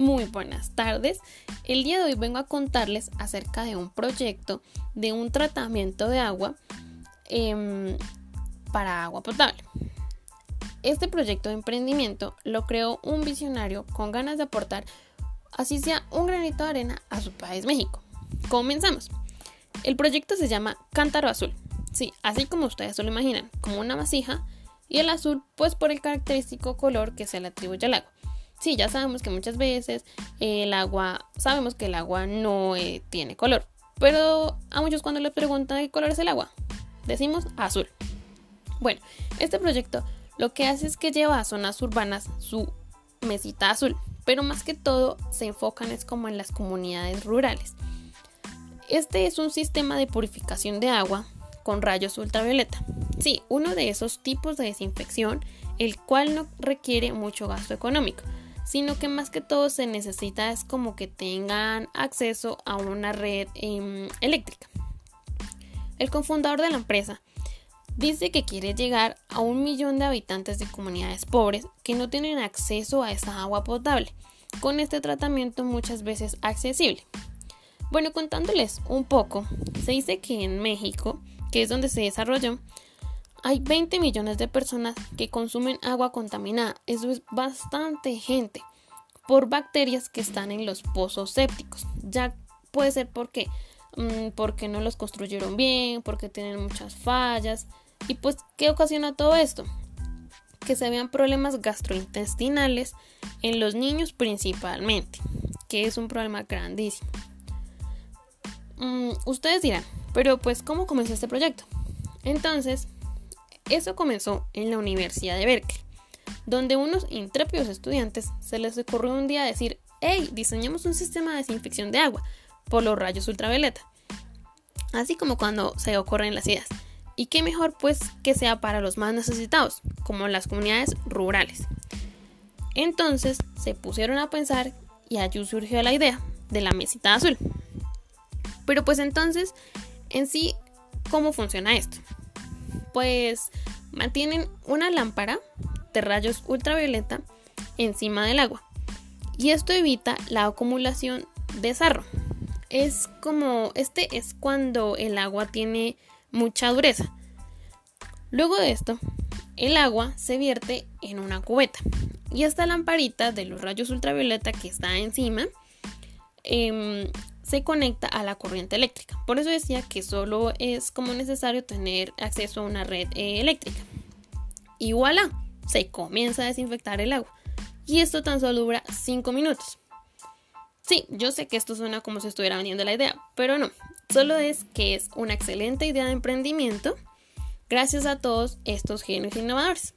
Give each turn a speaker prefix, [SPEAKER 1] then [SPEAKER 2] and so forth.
[SPEAKER 1] Muy buenas tardes. El día de hoy vengo a contarles acerca de un proyecto de un tratamiento de agua em, para agua potable. Este proyecto de emprendimiento lo creó un visionario con ganas de aportar, así sea un granito de arena, a su país México. Comenzamos. El proyecto se llama Cántaro Azul. Sí, así como ustedes se lo imaginan, como una vasija, y el azul, pues por el característico color que se le atribuye al agua. Sí, ya sabemos que muchas veces el agua, sabemos que el agua no eh, tiene color, pero a muchos cuando les preguntan qué color es el agua, decimos azul. Bueno, este proyecto lo que hace es que lleva a zonas urbanas su mesita azul, pero más que todo se enfocan es como en las comunidades rurales. Este es un sistema de purificación de agua con rayos ultravioleta. Sí, uno de esos tipos de desinfección, el cual no requiere mucho gasto económico sino que más que todo se necesita es como que tengan acceso a una red em, eléctrica. El cofundador de la empresa dice que quiere llegar a un millón de habitantes de comunidades pobres que no tienen acceso a esa agua potable, con este tratamiento muchas veces accesible. Bueno, contándoles un poco, se dice que en México, que es donde se desarrolló, hay 20 millones de personas que consumen agua contaminada. Eso es bastante gente por bacterias que están en los pozos sépticos. Ya puede ser porque, mm, porque no los construyeron bien, porque tienen muchas fallas. Y pues, ¿qué ocasiona todo esto? Que se vean problemas gastrointestinales en los niños principalmente, que es un problema grandísimo. Mm, ustedes dirán, pero pues, ¿cómo comenzó este proyecto? Entonces, eso comenzó en la Universidad de Berkeley, donde unos intrépidos estudiantes se les ocurrió un día decir, hey, diseñamos un sistema de desinfección de agua por los rayos ultravioleta. Así como cuando se ocurren las ideas. Y qué mejor pues que sea para los más necesitados, como las comunidades rurales. Entonces se pusieron a pensar y allí surgió la idea de la mesita azul. Pero pues entonces, en sí, ¿cómo funciona esto? Pues mantienen una lámpara de rayos ultravioleta encima del agua y esto evita la acumulación de sarro. Es como este es cuando el agua tiene mucha dureza. Luego de esto, el agua se vierte en una cubeta y esta lamparita de los rayos ultravioleta que está encima em, se conecta a la corriente eléctrica. Por eso decía que solo es como necesario tener acceso a una red eh, eléctrica. Y voilà, se comienza a desinfectar el agua. Y esto tan solo dura 5 minutos. Sí, yo sé que esto suena como si estuviera vendiendo la idea, pero no. Solo es que es una excelente idea de emprendimiento gracias a todos estos genios innovadores.